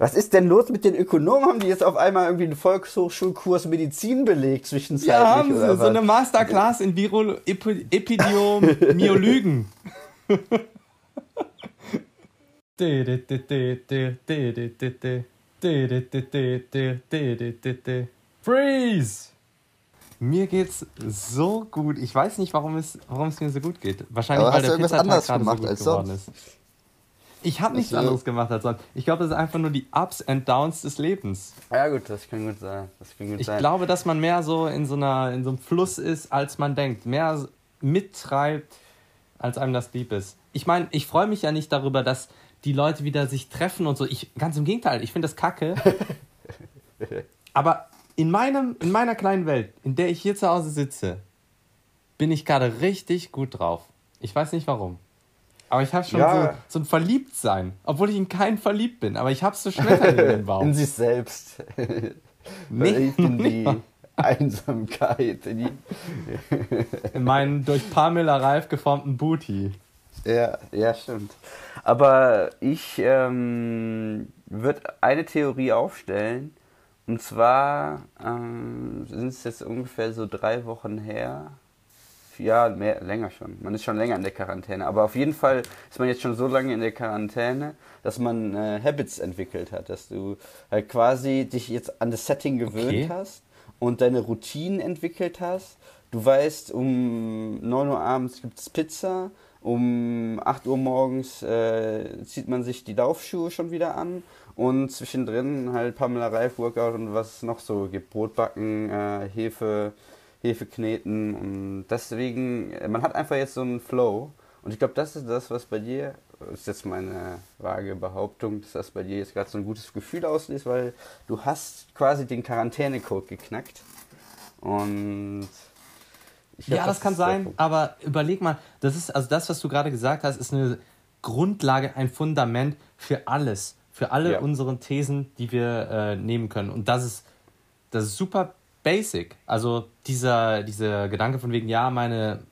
Was ist denn los mit den Ökonomen? Haben die jetzt auf einmal irgendwie einen Volkshochschulkurs Medizin belegt zwischenzeitlich? Ja, haben sie. So eine Masterclass in Viro Epi Epidemiologen. Freeze! Mir geht's so gut. Ich weiß nicht, warum es, warum es mir so gut geht. Wahrscheinlich, Aber weil hast der irgendwas Pizzatag anderes gerade so gemacht gut als geworden ist. Ich habe nichts anderes gemacht als sonst. Ich glaube, das ist einfach nur die Ups and Downs des Lebens. Ja gut, das kann gut sein. Das kann gut Ich sein. glaube, dass man mehr so in so, einer, in so einem Fluss ist, als man denkt. Mehr mittreibt, als einem das lieb ist. Ich meine, ich freue mich ja nicht darüber, dass die Leute wieder sich treffen und so. Ich, ganz im Gegenteil, ich finde das kacke. Aber in, meinem, in meiner kleinen Welt, in der ich hier zu Hause sitze, bin ich gerade richtig gut drauf. Ich weiß nicht warum. Aber ich habe schon Ja. so, so ein Verliebtsein, obwohl ich in keinen verliebt bin. Aber ich habe so Schmetterlinge im in Bauch. sich selbst. Nee, in die Einsamkeit. In die in meinen durch Pamela Reif geformten Booty. Ja, ja, stimmt. Aber ich ähm, würde eine Theorie aufstellen. Und zwar ähm, sind es jetzt ungefähr so drei Wochen her. Ja, mehr, länger schon. Man ist schon länger in der Quarantäne. Aber auf jeden Fall ist man jetzt schon so lange in der Quarantäne, dass man äh, Habits entwickelt hat. Dass du halt quasi dich jetzt an das Setting gewöhnt Okay. hast und deine Routinen entwickelt hast. Du weißt, um 9 Uhr abends gibt es Pizza, um 8 Uhr morgens äh, zieht man sich die Laufschuhe schon wieder an und zwischendrin halt Pamela Reif Workout und was es noch so gibt. Brotbacken, äh, Hefe, Hefe kneten und deswegen, man hat einfach jetzt so einen Flow und ich glaube, das ist das, was bei dir, ist jetzt meine vage Behauptung, dass das bei dir jetzt gerade so ein gutes Gefühl auslöst, weil du hast quasi den Quarantänecode geknackt und glaub, Ja, das kann ist der sein, aber überleg mal, das ist, also das, was du gerade gesagt hast, ist eine Grundlage, ein Fundament für alles, für alle Ja. unsere Thesen, die wir äh, nehmen können. Und das ist, das ist super basic. Also dieser, dieser Gedanke von wegen, ja, meine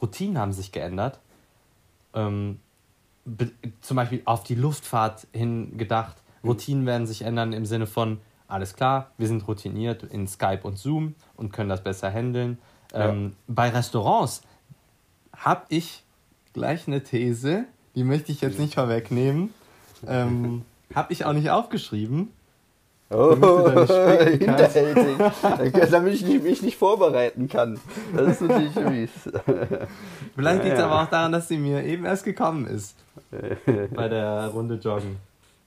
Routinen haben sich geändert. Ähm, zum Beispiel auf die Luftfahrt hin gedacht. Routinen werden sich ändern im Sinne von, alles klar, wir sind routiniert in Skype und Zoom und können das besser handeln. Ja. Ähm, bei Restaurants habe ich gleich eine These, die möchte ich jetzt nicht vorwegnehmen. Ähm, habe ich auch nicht aufgeschrieben. Oh, hinterhältig. Damit ich nicht- mich nicht vorbereiten kann. Das ist natürlich mies. Vielleicht liegt es Ja, ja. aber auch daran, dass sie mir eben erst gekommen ist bei der Runde Joggen.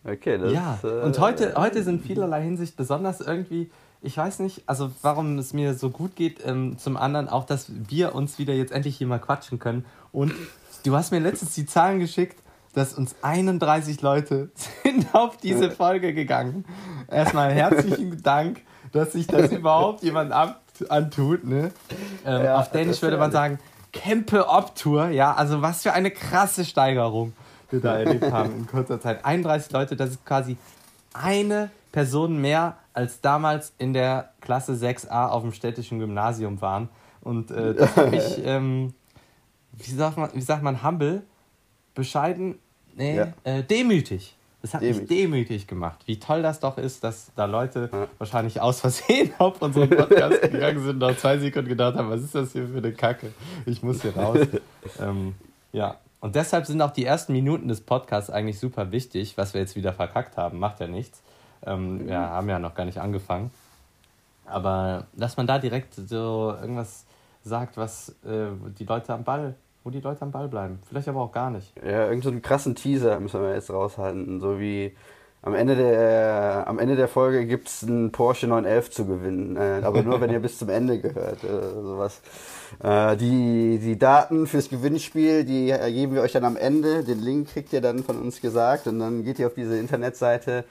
Okay, das ja, äh, und heute, heute sind vielerlei Hinsicht besonders irgendwie, ich weiß nicht, also warum es mir so gut geht, ähm, zum anderen auch, dass wir uns wieder jetzt endlich hier mal quatschen können. Und du hast mir letztens die Zahlen geschickt, dass uns 31 Leute sind auf diese Folge gegangen. Erstmal herzlichen Dank, dass sich das überhaupt jemand ab antut. Ne? Ähm, Ja, auf Dänisch würde man sagen, Kempe Obtour, ja, also was für eine krasse Steigerung wir da erlebt haben in kurzer Zeit. 31 Leute, das ist quasi eine Person mehr als damals in der Klasse 6a auf dem städtischen Gymnasium waren. Und äh, das hat mich, ähm, wie, sagt man, wie sagt man, humble, bescheiden, nee, Ja. äh, demütig. Das hat mich Demütig. demütig gemacht. Wie toll das doch ist, dass da Leute Ja. wahrscheinlich aus Versehen auf unseren Podcast gegangen sind und nach zwei Sekunden gedacht haben, was ist das hier für eine Kacke? Ich muss hier raus. ähm, ja, und deshalb sind auch die ersten Minuten des Podcasts eigentlich super wichtig, was wir jetzt wieder verkackt haben. Macht ja nichts. Ähm, Wir haben ja noch gar nicht angefangen. Aber dass man da direkt so irgendwas sagt, was äh, die Leute am Ball, wo die Leute am Ball bleiben. Vielleicht aber auch gar nicht. Ja, irgend so einen krassen Teaser müssen wir jetzt raushalten. So wie am Ende der, am Ende der Folge gibt es einen Porsche 911 zu gewinnen. Äh, aber nur, wenn ihr bis zum Ende gehört. Äh, sowas. Äh, die, die Daten fürs Gewinnspiel, die äh, geben wir euch dann am Ende. Den Link kriegt ihr dann von uns gesagt. Und dann geht ihr auf diese Internetseite.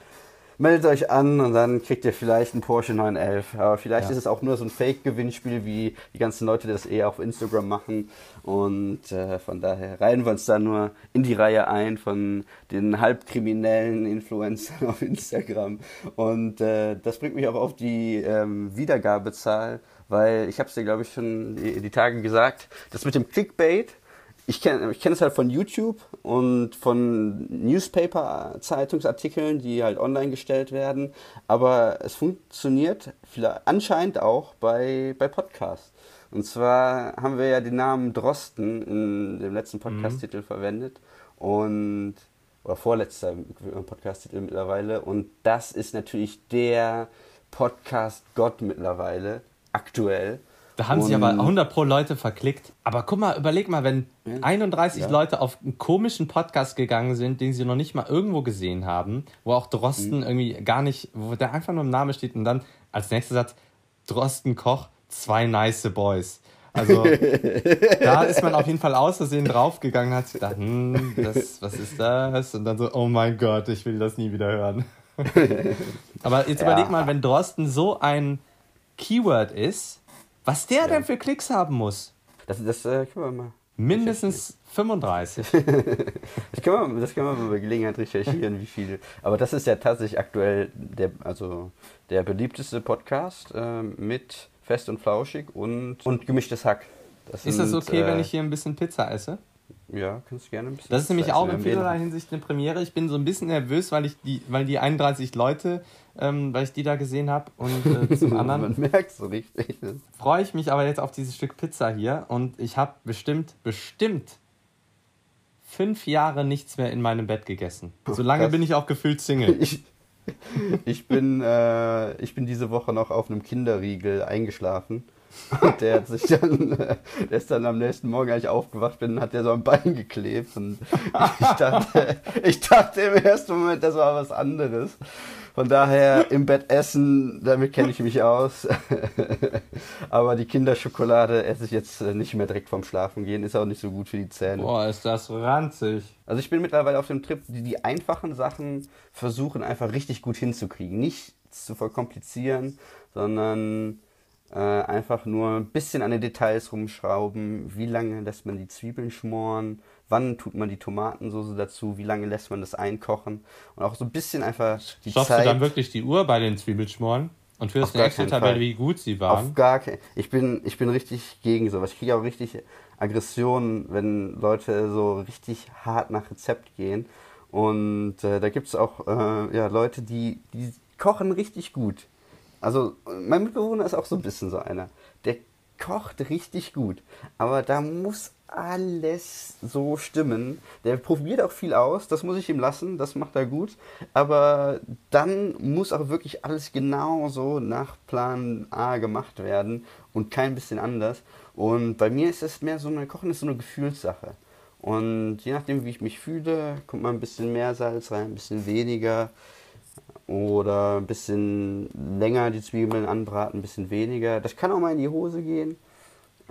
Meldet euch an und dann kriegt ihr vielleicht einen Porsche 911. Aber vielleicht Ja. ist es auch nur so ein Fake-Gewinnspiel, wie die ganzen Leute das eher auf Instagram machen. Und äh, von daher reihen wir uns da nur in die Reihe ein von den halbkriminellen Influencern auf Instagram. Und äh, das bringt mich aber auf die ähm, Wiedergabezahl, weil ich habe es dir, glaube ich, schon die, die Tage gesagt, das mit dem Clickbait, ich kenne ich kenn es halt von YouTube und von Newspaper-Zeitungsartikeln, die halt online gestellt werden. Aber es funktioniert anscheinend auch bei, bei Podcasts. Und zwar haben wir ja den Namen Drosten in dem letzten Podcast-Titel mhm. verwendet. Und oder vorletzter Podcast-Titel mittlerweile. Und das ist natürlich der Podcast-Gott mittlerweile, aktuell. Da haben sich aber 100 pro Leute verklickt. Aber guck mal, überleg mal, wenn 31 ja. Leute auf einen komischen Podcast gegangen sind, den sie noch nicht mal irgendwo gesehen haben, wo auch Drosten mhm. irgendwie gar nicht, wo der einfach nur im Namen steht und dann als nächster Satz Drosten Koch, zwei nice Boys. Also da ist man auf jeden Fall aus Versehen draufgegangen, hat gedacht, hm, das, was ist das? Und dann so, oh mein Gott, ich will das nie wieder hören. Aber jetzt ja. überleg mal, wenn Drosten so ein Keyword ist, was der ja. denn für Klicks haben muss. Das, das äh, können wir mal. Mindestens 35. das, können wir, das können wir mal bei Gelegenheit recherchieren, wie viele. Aber das ist ja tatsächlich aktuell der, also der beliebteste Podcast äh, mit Fest und Flauschig und, und gemischtes Hack. Das ist das okay, äh, wenn ich hier ein bisschen Pizza esse? Ja, kannst du gerne ein bisschen. Das ist nämlich auch in vielerlei Hinsicht eine Premiere. Ich bin so ein bisschen nervös, weil ich die, weil die 31 Leute, ähm, weil ich die da gesehen habe. Und äh, zum anderen. Man merkt so richtig. Freue ich mich aber jetzt auf dieses Stück Pizza hier. Und ich habe bestimmt, bestimmt fünf Jahre nichts mehr in meinem Bett gegessen. So lange bin ich auch gefühlt Single. Ich, ich, bin, äh, ich bin diese Woche noch auf einem Kinderriegel eingeschlafen. Und der hat sich dann, äh, der ist dann am nächsten Morgen, als ich aufgewacht bin, hat der so am Bein geklebt. Und ich dachte, ich dachte im ersten Moment, das war was anderes. Von daher im Bett essen, damit kenne ich mich aus. Aber die Kinderschokolade esse ich jetzt äh, nicht mehr direkt vom Schlafen gehen. Ist auch nicht so gut für die Zähne. Boah, ist das ranzig. Also ich bin mittlerweile auf dem Trip, die, die einfachen Sachen versuchen einfach richtig gut hinzukriegen. Nicht zu verkomplizieren, sondern äh, einfach nur ein bisschen an den Details rumschrauben. Wie lange lässt man die Zwiebeln schmoren? wann tut man die Tomatensoße dazu, wie lange lässt man das einkochen und auch so ein bisschen einfach die Schaffst Zeit. du dann wirklich die Uhr bei den Zwiebelschmoren? Und führst eine Excel-Tabelle, wie gut sie waren? Auf gar keinen Ich bin, ich bin richtig gegen sowas. Ich kriege auch richtig Aggressionen, wenn Leute so richtig hart nach Rezept gehen. Und äh, da gibt es auch äh, ja, Leute, die, die kochen richtig gut. Also mein Mitbewohner ist auch so ein bisschen so einer. Der kocht richtig gut. Aber da muss alles so stimmen. Der probiert auch viel aus, das muss ich ihm lassen, das macht er gut. Aber dann muss auch wirklich alles genau so nach Plan A gemacht werden und kein bisschen anders. Und bei mir ist es mehr so eine Kochen ist so eine Gefühlssache. Und je nachdem, wie ich mich fühle, kommt mal ein bisschen mehr Salz rein, ein bisschen weniger. Oder ein bisschen länger die Zwiebeln anbraten, ein bisschen weniger. Das kann auch mal in die Hose gehen.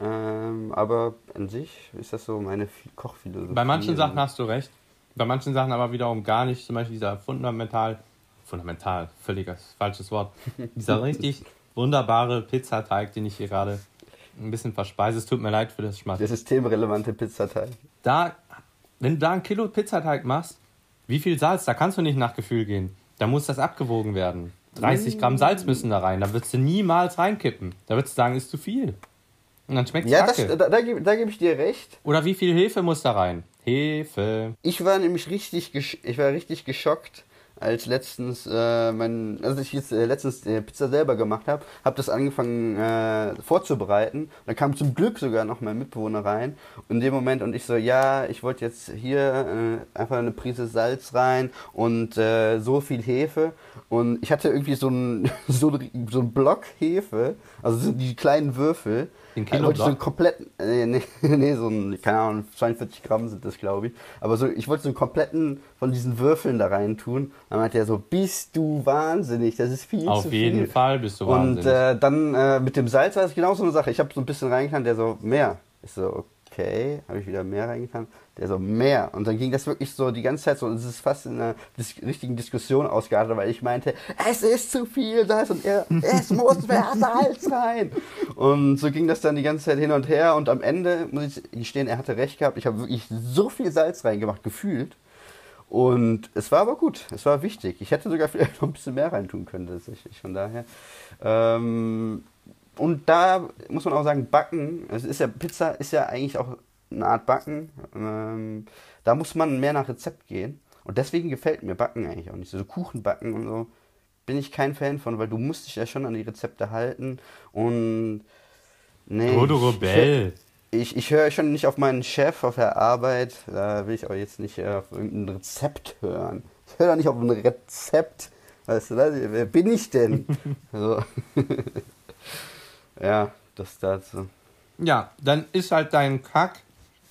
Ähm, aber an sich ist das so meine Kochphilosophie. Bei manchen Sachen hast du recht. Bei manchen Sachen aber wiederum gar nicht. Zum Beispiel dieser fundamental, fundamental, völliges falsches Wort. dieser richtig wunderbare Pizzateig, den ich hier gerade ein bisschen verspeise. Es tut mir leid für das Schmatt. Der systemrelevante Pizzateig. Da, wenn du da ein Kilo Pizzateig machst, wie viel Salz? Da kannst du nicht nach Gefühl gehen. Da muss das abgewogen werden. 30 Gramm Salz müssen da rein. Da würdest du niemals reinkippen. Da würdest du sagen, ist zu viel. Und dann schmeckt es Ja, das, da, da, da gebe geb ich dir recht. Oder wie viel Hefe muss da rein? Hefe. Ich war nämlich richtig, ich war richtig geschockt, als letztens äh, mein, also ich jetzt äh, letztens äh, Pizza selber gemacht habe, habe das angefangen äh, vorzubereiten. Dann kam zum Glück sogar noch mein Mitbewohner rein. Und in dem Moment und ich so, ja, ich wollte jetzt hier äh, einfach eine Prise Salz rein und äh, so viel Hefe. Und ich hatte irgendwie so einen so, so Block Hefe, also so die kleinen Würfel. Den Kilo wollte ich so einen kompletten, äh, nee, nee, so ein, keine Ahnung, 42 Gramm sind das, glaube ich. Aber so, ich wollte so einen kompletten von diesen Würfeln da rein tun. Dann meinte er so, bist du wahnsinnig, das ist viel Auf zu viel. Auf jeden Fall bist du wahnsinnig. Und äh, dann äh, mit dem Salz war es genau so eine Sache. Ich habe so ein bisschen reingetan, der so, mehr. Ich so, okay, habe ich wieder mehr reingetan der so mehr. Und dann ging das wirklich so die ganze Zeit so, und es ist fast in einer dis richtigen Diskussion ausgeartet, weil ich meinte, es ist zu viel Salz und er, es muss mehr Salz rein. Und so ging das dann die ganze Zeit hin und her und am Ende muss ich gestehen, er hatte recht gehabt. Ich habe wirklich so viel Salz reingemacht, gefühlt. Und es war aber gut, es war wichtig. Ich hätte sogar vielleicht noch ein bisschen mehr reintun können, tatsächlich. Von daher. Ähm, und da muss man auch sagen, Backen, es ist ja, Pizza ist ja eigentlich auch eine Art Backen. Ähm, Da muss man mehr nach Rezept gehen. Und deswegen gefällt mir Backen eigentlich auch nicht. So Kuchen backen und so bin ich kein Fan von, weil du musst dich ja schon an die Rezepte halten. Und nee. Du Rebell. Ich, ich höre schon nicht auf meinen Chef auf der Arbeit. Da will ich auch jetzt nicht auf irgendein Rezept hören. Ich höre doch nicht auf ein Rezept. Weißt du, wer bin ich denn? also, ja, das dazu. Ja, dann ist halt dein Kack,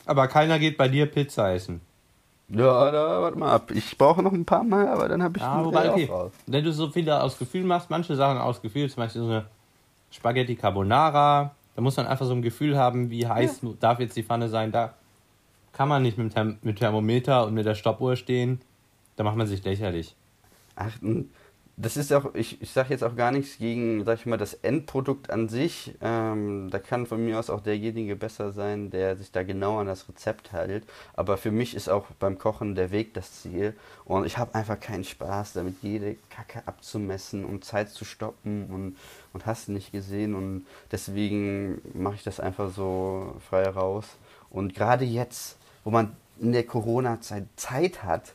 aber keiner geht bei dir Pizza essen. Ja, da, warte mal ab. Ich brauche noch ein paar Mal, aber dann habe ich ja, wobei, okay. raus. Wenn du so viele aus Gefühl machst, manche Sachen aus Gefühl, zum Beispiel so eine Spaghetti Carbonara, da muss man einfach so ein Gefühl haben, wie heiß ja. darf jetzt die Pfanne sein. Da kann man nicht mit dem Thermometer und mit der Stoppuhr stehen. Da macht man sich lächerlich. Ach, das ist auch, ich, ich sage jetzt auch gar nichts gegen, sag ich mal, das Endprodukt an sich. Ähm, da kann von mir aus auch derjenige besser sein, der sich da genau an das Rezept hält. Aber für mich ist auch beim Kochen der Weg das Ziel. Und ich habe einfach keinen Spaß damit, jede Kacke abzumessen und Zeit zu stoppen und, und hast nicht gesehen. Und deswegen mache ich das einfach so frei raus. Und gerade jetzt, wo man in der Corona-Zeit Zeit hat,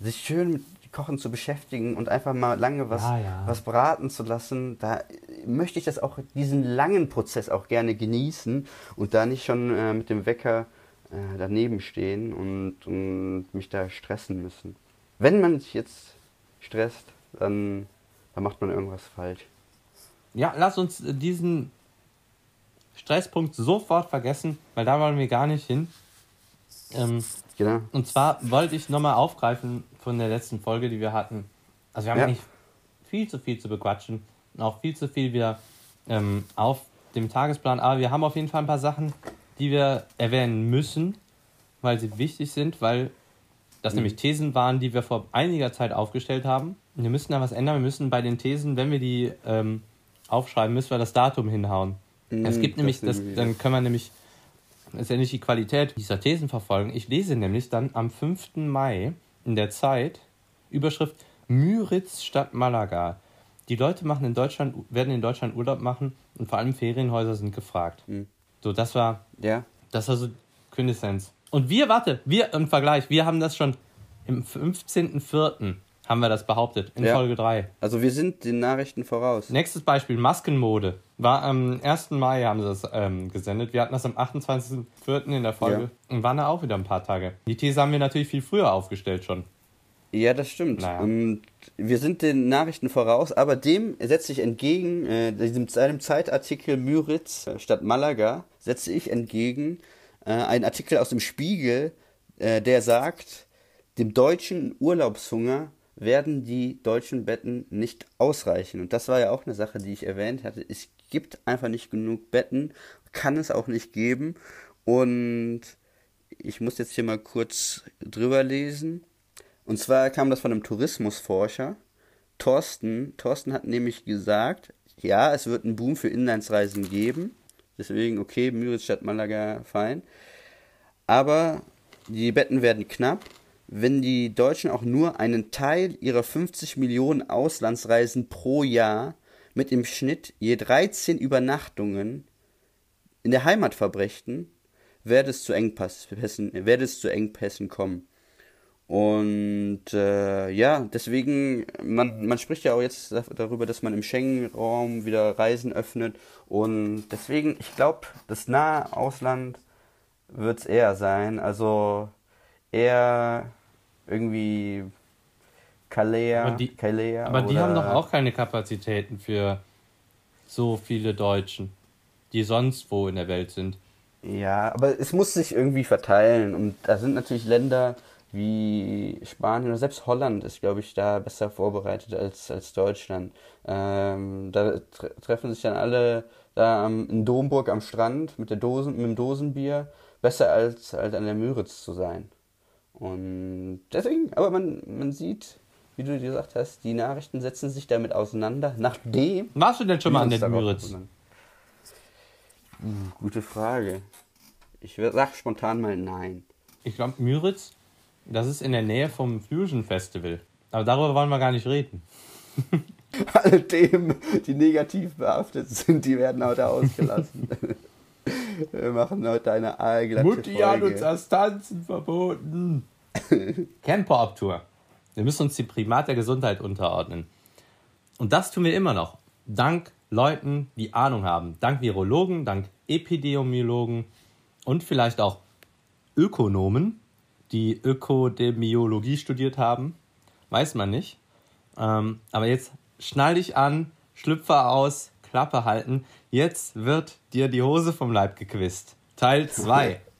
sich schön mit Kochen zu beschäftigen und einfach mal lange was, ja, ja. was braten zu lassen, da möchte ich das auch, diesen langen Prozess auch gerne genießen und da nicht schon äh, mit dem Wecker äh, daneben stehen und, und mich da stressen müssen. Wenn man sich jetzt stresst, dann, dann macht man irgendwas falsch. Ja, lass uns diesen Stresspunkt sofort vergessen, weil da wollen wir gar nicht hin. Ähm, genau. Und zwar wollte ich nochmal aufgreifen von der letzten Folge, die wir hatten. Also wir haben ja. eigentlich viel zu viel zu bequatschen und auch viel zu viel wieder ähm, auf dem Tagesplan. Aber wir haben auf jeden Fall ein paar Sachen, die wir erwähnen müssen, weil sie wichtig sind, weil das mhm. nämlich Thesen waren, die wir vor einiger Zeit aufgestellt haben. Und wir müssen da was ändern. Wir müssen bei den Thesen, wenn wir die ähm, aufschreiben, müssen wir das Datum hinhauen. Mhm, es gibt nämlich, das, dann können wir nämlich ja nicht die Qualität dieser Thesen verfolgen. Ich lese nämlich dann am 5. Mai in der Zeit Überschrift Müritz statt Malaga. Die Leute machen in Deutschland, werden in Deutschland Urlaub machen und vor allem Ferienhäuser sind gefragt. Mhm. So, das war, ja. das war so Quintessenz. Und wir, warte, wir im Vergleich, wir haben das schon im 15.04 haben wir das behauptet, in ja. Folge 3. Also wir sind den Nachrichten voraus. Nächstes Beispiel, Maskenmode. War am 1. Mai haben sie das ähm, gesendet. Wir hatten das am 28.04. in der Folge ja. und waren da auch wieder ein paar Tage. Die These haben wir natürlich viel früher aufgestellt schon. Ja, das stimmt. Naja. Und wir sind den Nachrichten voraus, aber dem setze ich entgegen, äh, diesem, einem Zeitartikel Müritz äh, statt Malaga, setze ich entgegen äh, einen Artikel aus dem Spiegel, äh, der sagt, dem deutschen Urlaubshunger werden die deutschen Betten nicht ausreichen. Und das war ja auch eine Sache, die ich erwähnt hatte. Es gibt einfach nicht genug Betten, kann es auch nicht geben. Und ich muss jetzt hier mal kurz drüber lesen. Und zwar kam das von einem Tourismusforscher. Thorsten, Thorsten hat nämlich gesagt, ja, es wird einen Boom für Inlandsreisen geben. Deswegen, okay, Müritz statt Malaga, fein. Aber die Betten werden knapp wenn die Deutschen auch nur einen Teil ihrer 50 Millionen Auslandsreisen pro Jahr mit im Schnitt je 13 Übernachtungen in der Heimat verbrächten, werde es zu Engpässen, werde es zu Engpässen kommen. Und äh, ja, deswegen, man, man spricht ja auch jetzt darüber, dass man im Schengen-Raum wieder Reisen öffnet. Und deswegen, ich glaube, das nahe Ausland wird es eher sein. Also eher irgendwie Kalea. Aber die, Kalea aber die haben doch auch keine Kapazitäten für so viele Deutschen, die sonst wo in der Welt sind. Ja, aber es muss sich irgendwie verteilen. Und da sind natürlich Länder wie Spanien oder selbst Holland ist, glaube ich, da besser vorbereitet als, als Deutschland. Ähm, da tre treffen sich dann alle da am, in Domburg am Strand mit, der Dosen, mit dem Dosenbier. Besser als, als an der Müritz zu sein. Und deswegen, aber man, man sieht, wie du gesagt hast, die Nachrichten setzen sich damit auseinander, nachdem. Warst du denn schon mal an den Müritz? Hm, gute Frage. Ich sag spontan mal nein. Ich glaube, Müritz, das ist in der Nähe vom Fusion Festival. Aber darüber wollen wir gar nicht reden. Alle Themen, die negativ behaftet sind, die werden heute ausgelassen. Wir machen heute eine aalglatte Mutti Folge. hat uns das Tanzen verboten. Camper-Tour. Wir müssen uns die Primat der Gesundheit unterordnen. Und das tun wir immer noch. Dank Leuten, die Ahnung haben. Dank Virologen, dank Epidemiologen und vielleicht auch Ökonomen, die Ökodemiologie studiert haben. Weiß man nicht. Ähm, aber jetzt schnall dich an, Schlüpfer aus, Klappe halten. Jetzt wird dir die Hose vom Leib gequist. Teil 2.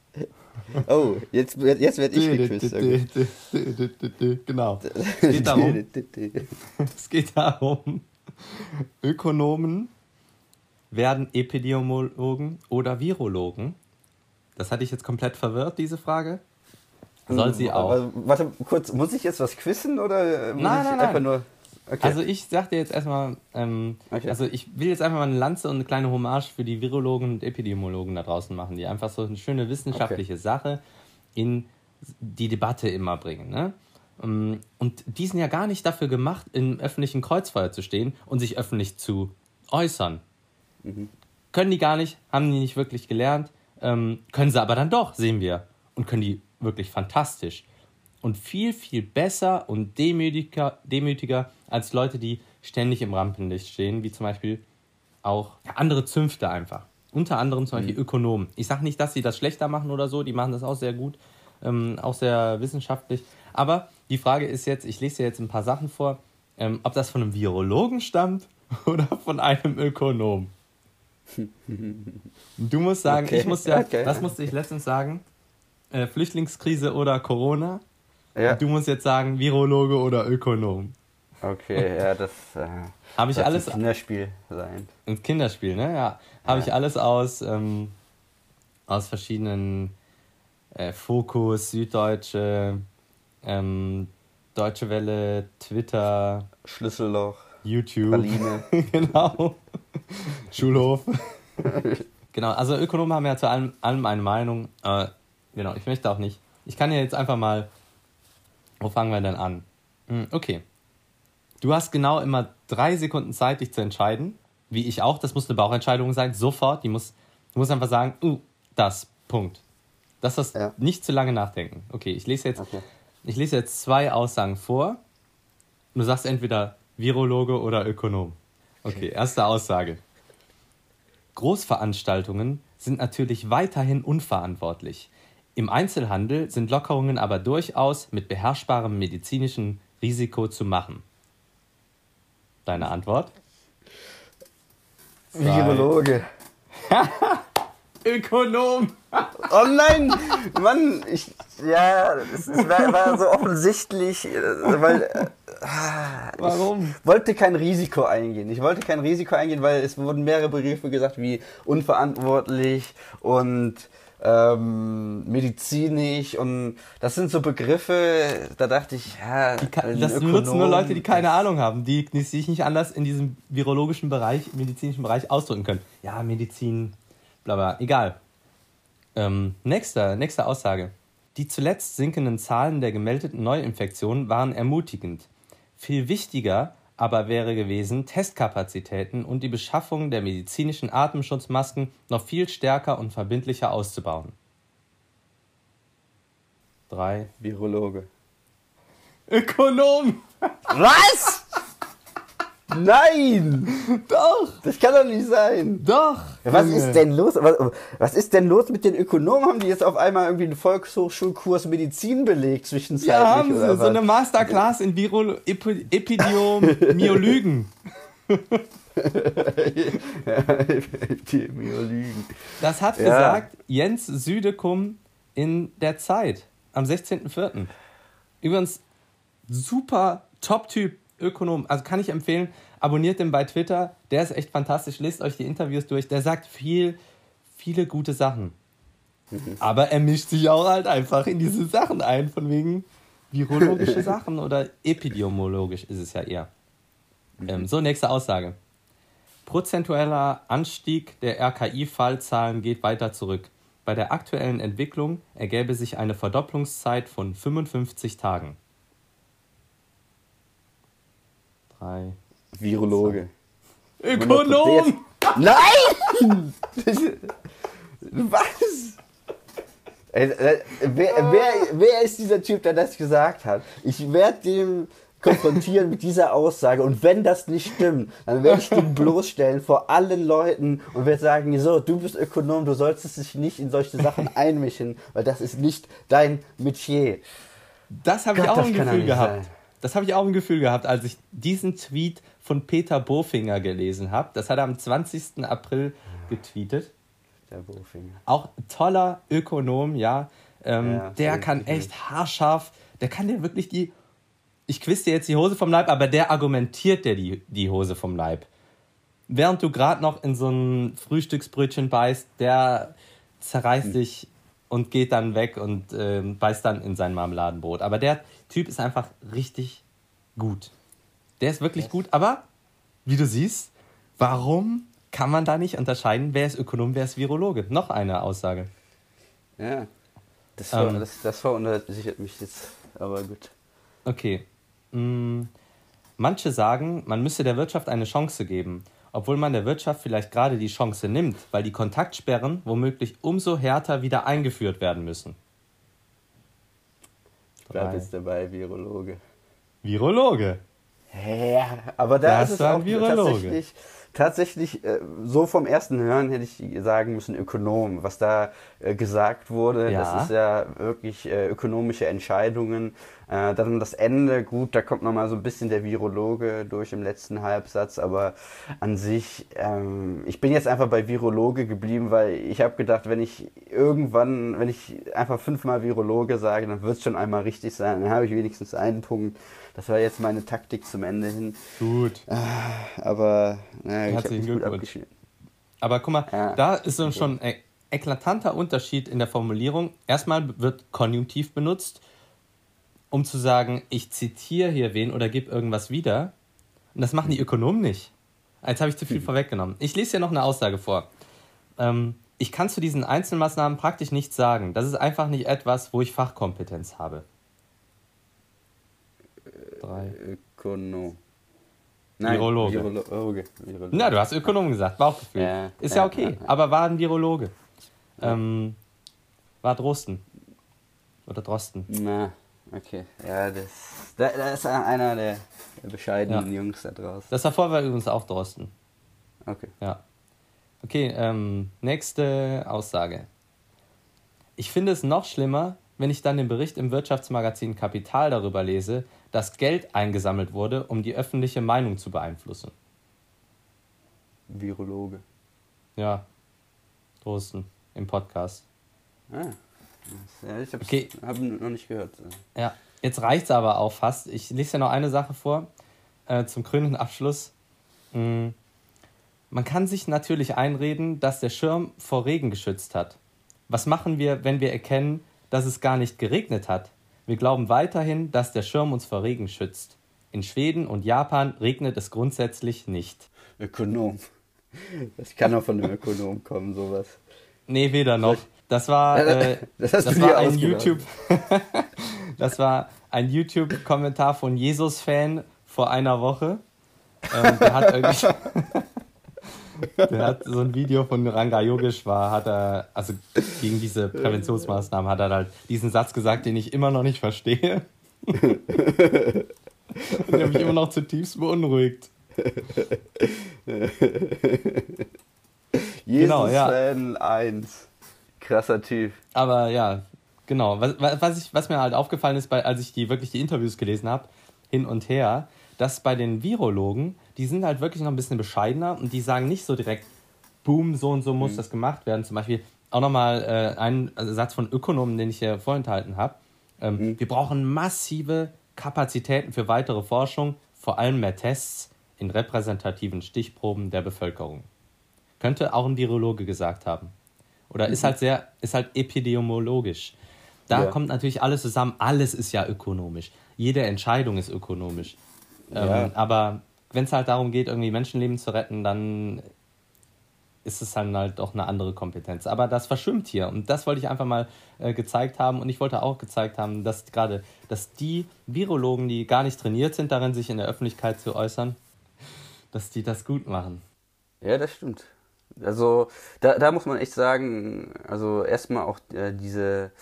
Oh, jetzt, jetzt werde ich gequizt. Okay. genau. Es geht darum, es geht darum, Ökonomen werden Epidemiologen oder Virologen. Das hatte ich jetzt komplett verwirrt, diese Frage. Soll sie auch. Aber, warte, kurz, muss ich jetzt was quissen oder muss Nein, ich nein, einfach nein. nur. Okay. Also ich sag dir jetzt erstmal, ähm, Okay. also ich will jetzt einfach mal eine Lanze und eine kleine Hommage für die Virologen und Epidemiologen da draußen machen, die einfach so eine schöne wissenschaftliche Sache in die Debatte immer bringen. Ne? Ähm, Und die sind ja gar nicht dafür gemacht, im öffentlichen Kreuzfeuer zu stehen und sich öffentlich zu äußern. Können die gar nicht, haben die nicht wirklich gelernt, ähm, können sie aber dann doch, sehen wir. Und können die wirklich fantastisch. Und viel, viel besser und demütiger, demütiger als Leute, die ständig im Rampenlicht stehen, wie zum Beispiel auch andere Zünfte einfach. Unter anderem zum Beispiel Ökonomen. Ich sage nicht, dass sie das schlechter machen oder so, die machen das auch sehr gut, ähm, auch sehr wissenschaftlich. Aber die Frage ist jetzt, ich lese dir jetzt ein paar Sachen vor, ähm, ob das von einem Virologen stammt oder von einem Ökonom. Du musst sagen, Okay, ich muss ja, okay. das musste ich letztens sagen, äh, Flüchtlingskrise oder Corona. Ja. Du musst jetzt sagen, Virologe oder Ökonom. Okay, ja, das. Äh, Habe ich wird alles ein Kinderspiel sein. ein Kinderspiel, ne? Ja. Habe ich alles aus, ähm, aus verschiedenen äh, Fokus, Süddeutsche, ähm, Deutsche Welle, Twitter, Schlüsselloch, YouTube. Praline. genau. Schulhof. genau, also Ökonomen haben ja zu allem, allem eine Meinung. Äh, genau, ich möchte auch nicht. Ich kann ja jetzt einfach mal. Wo fangen wir denn an? Hm, okay. Du hast genau immer drei Sekunden Zeit, dich zu entscheiden. Wie ich auch. Das muss eine Bauchentscheidung sein. Sofort. Die muss, du musst einfach sagen, uh, das. Punkt. Das ist Ja. nicht zu lange nachdenken. Okay, ich lese jetzt, Okay. ich lese jetzt zwei Aussagen vor. Du sagst entweder Virologe oder Ökonom. Okay, erste Aussage. Großveranstaltungen sind natürlich weiterhin unverantwortlich. Im Einzelhandel sind Lockerungen aber durchaus mit beherrschbarem medizinischen Risiko zu machen. Deine Antwort? Virologe. Ökonom! Oh nein! Mann, ich. Ja, es, es war, war so offensichtlich, äh, weil. Äh, ah, Warum? Ich wollte kein Risiko eingehen. Ich wollte kein Risiko eingehen, weil es wurden mehrere Begriffe gesagt wie unverantwortlich und ähm, medizinisch und das sind so Begriffe, da dachte ich, ja, ein Das Ökonom- nutzen nur Leute, die keine Ahnung haben, die, die sich nicht anders in diesem virologischen Bereich, medizinischen Bereich ausdrücken können. Ja, Medizin, bla bla, egal. Ähm, nächste, nächste Aussage. Die zuletzt sinkenden Zahlen der gemeldeten Neuinfektionen waren ermutigend. Viel wichtiger aber wäre gewesen, Testkapazitäten und die Beschaffung der medizinischen Atemschutzmasken noch viel stärker und verbindlicher auszubauen. Drei. Virologe. Ökonom! Was? Nein! Doch! Das kann doch nicht sein. Doch! Was Junge. ist denn los? Was, was ist denn los mit den Ökonomen? Haben die jetzt auf einmal irgendwie einen Volkshochschulkurs Medizin belegt zwischenzeitlich? Ja, haben sie. So eine Masterclass in Viro Epi Epidemiologen. Epidemiologen. Das hat Ja. gesagt Jens Südekum in der Zeit am 16.04. Übrigens, super Top-Typ Ökonom. Also kann ich empfehlen, abonniert den bei Twitter. Der ist echt fantastisch. Lest euch die Interviews durch. Der sagt viel, viele gute Sachen. Aber er mischt sich auch halt einfach in diese Sachen ein, von wegen virologische Sachen oder epidemiologisch ist es ja eher. Ähm, so, nächste Aussage. Prozentueller Anstieg der RKI-Fallzahlen geht weiter zurück. Bei der aktuellen Entwicklung ergäbe sich eine Verdopplungszeit von 55 Tagen. Drei. Virologe. Ökonom! Nein! Was? Ey, äh, wer, wer, wer ist dieser Typ, der das gesagt hat? Ich werde dem konfrontieren mit dieser Aussage und wenn das nicht stimmt, dann werde ich den bloßstellen vor allen Leuten und werde sagen, so, du bist Ökonom, du solltest dich nicht in solche Sachen einmischen, weil das ist nicht dein Metier. Das habe ich auch im Gefühl gehabt. Sein. Das habe ich auch im Gefühl gehabt, als ich diesen Tweet von Peter Bofinger gelesen habe. Das hat er am 20. April getweetet. Der Bofinger. Auch toller Ökonom, ja. Ähm, ja der kann echt haarscharf, der kann dir wirklich die ich quiz dir jetzt die Hose vom Leib, aber der argumentiert dir die, die Hose vom Leib. Während du gerade noch in so ein Frühstücksbrötchen beißt, der zerreißt hm. dich und geht dann weg und äh, beißt dann in sein Marmeladenbrot. Aber der Typ ist einfach richtig gut. Der ist wirklich gut, aber wie du siehst, warum kann man da nicht unterscheiden, wer ist Ökonom, wer ist Virologe? Noch eine Aussage. Ja, das, ver ähm, das, das verunsichert mich jetzt, aber gut. Okay, Mm, manche sagen, man müsse der Wirtschaft eine Chance geben, obwohl man der Wirtschaft vielleicht gerade die Chance nimmt, weil die Kontaktsperren womöglich umso härter wieder eingeführt werden müssen. Da bist dabei, Virologe. Virologe? Ja, aber da das ist es auch Virologe. tatsächlich tatsächlich, äh, so vom ersten Hören hätte ich sagen müssen, Ökonom. Was da äh, gesagt wurde, ja. das ist ja wirklich äh, ökonomische Entscheidungen. Äh, dann das Ende, gut, da kommt nochmal so ein bisschen der Virologe durch im letzten Halbsatz, aber an sich, ähm, ich bin jetzt einfach bei Virologe geblieben, weil ich habe gedacht, wenn ich irgendwann, wenn ich einfach fünfmal Virologe sage, dann wird es schon einmal richtig sein. Dann habe ich wenigstens einen Punkt. Das war jetzt meine Taktik zum Ende hin. Gut. Ah, aber naja, ich habe gut abgeschnitten. Aber guck mal, ja. da ist so schon ein eklatanter Unterschied in der Formulierung. Erstmal wird Konjunktiv benutzt, um zu sagen, ich zitiere hier wen oder gebe irgendwas wieder. Und das machen die Ökonomen nicht. Jetzt habe ich zu viel hm. vorweggenommen. Ich lese hier noch eine Aussage vor. Ähm, ich kann zu diesen Einzelmaßnahmen praktisch nichts sagen. Das ist einfach nicht etwas, wo ich Fachkompetenz habe drei. Ökonom. Nein, Virologe. Virologe. Virologe. Na, du hast Ökonom gesagt, Bauchgefühl. Ja, ist ja, ja okay, ja, aber war ein Virologe. Ähm, war Drosten. Oder Drosten. Na, okay. Ja, das, das ist einer der, der bescheidenen Jungs da draußen. Das davor war übrigens auch Drosten. Okay. Ja. Okay, ähm, nächste Aussage. Ich finde es noch schlimmer, wenn ich dann den Bericht im Wirtschaftsmagazin Kapital darüber lese, dass Geld eingesammelt wurde, um die öffentliche Meinung zu beeinflussen. Virologe. Ja, Drosten im Podcast. Ah, ja, ich habe okay. hab noch nicht gehört. Ja, jetzt reicht es aber auch fast. Ich lese ja noch eine Sache vor äh, zum krönenden Abschluss. Mhm. Man kann sich natürlich einreden, dass der Schirm vor Regen geschützt hat. Was machen wir, wenn wir erkennen, dass es gar nicht geregnet hat. Wir glauben weiterhin, dass der Schirm uns vor Regen schützt. In Schweden und Japan regnet es grundsätzlich nicht. Ökonom. Das kann auch von einem Ökonom kommen, sowas. Nee, weder noch. Das war, äh, das, das war ein YouTube. das war ein YouTube-Kommentar von Jesus-Fan vor einer Woche. Ähm, der hat irgendwie. Der hat so ein Video von Ranga Yogeshwar, hat er, also gegen diese Präventionsmaßnahmen, hat er halt diesen Satz gesagt, den ich immer noch nicht verstehe. Und der mich immer noch zutiefst beunruhigt. Jesus genau, ja. Fan 1. Krasser Typ. Aber ja, genau. Was, was, ich, was mir halt aufgefallen ist, bei, als ich die wirklich die Interviews gelesen habe, hin und her, dass bei den Virologen, die sind halt wirklich noch ein bisschen bescheidener und die sagen nicht so direkt, boom, so und so muss mhm. das gemacht werden. Zum Beispiel auch nochmal äh, ein Satz von Ökonomen, den ich hier vorenthalten habe. Ähm, mhm. Wir brauchen massive Kapazitäten für weitere Forschung, vor allem mehr Tests in repräsentativen Stichproben der Bevölkerung. Könnte auch ein Virologe gesagt haben. Oder mhm. ist halt sehr, ist halt epidemiologisch. Da ja. kommt natürlich alles zusammen. Alles ist ja ökonomisch. Jede Entscheidung ist ökonomisch. Ja. Ähm, aber wenn es halt darum geht, irgendwie Menschenleben zu retten, dann ist es dann halt auch eine andere Kompetenz. Aber das verschwimmt hier und das wollte ich einfach mal äh, gezeigt haben und ich wollte auch gezeigt haben, dass gerade, dass die Virologen, die gar nicht trainiert sind, darin sich in der Öffentlichkeit zu äußern, dass die das gut machen. Ja, das stimmt. Also da, da muss man echt sagen, also erstmal auch äh, diese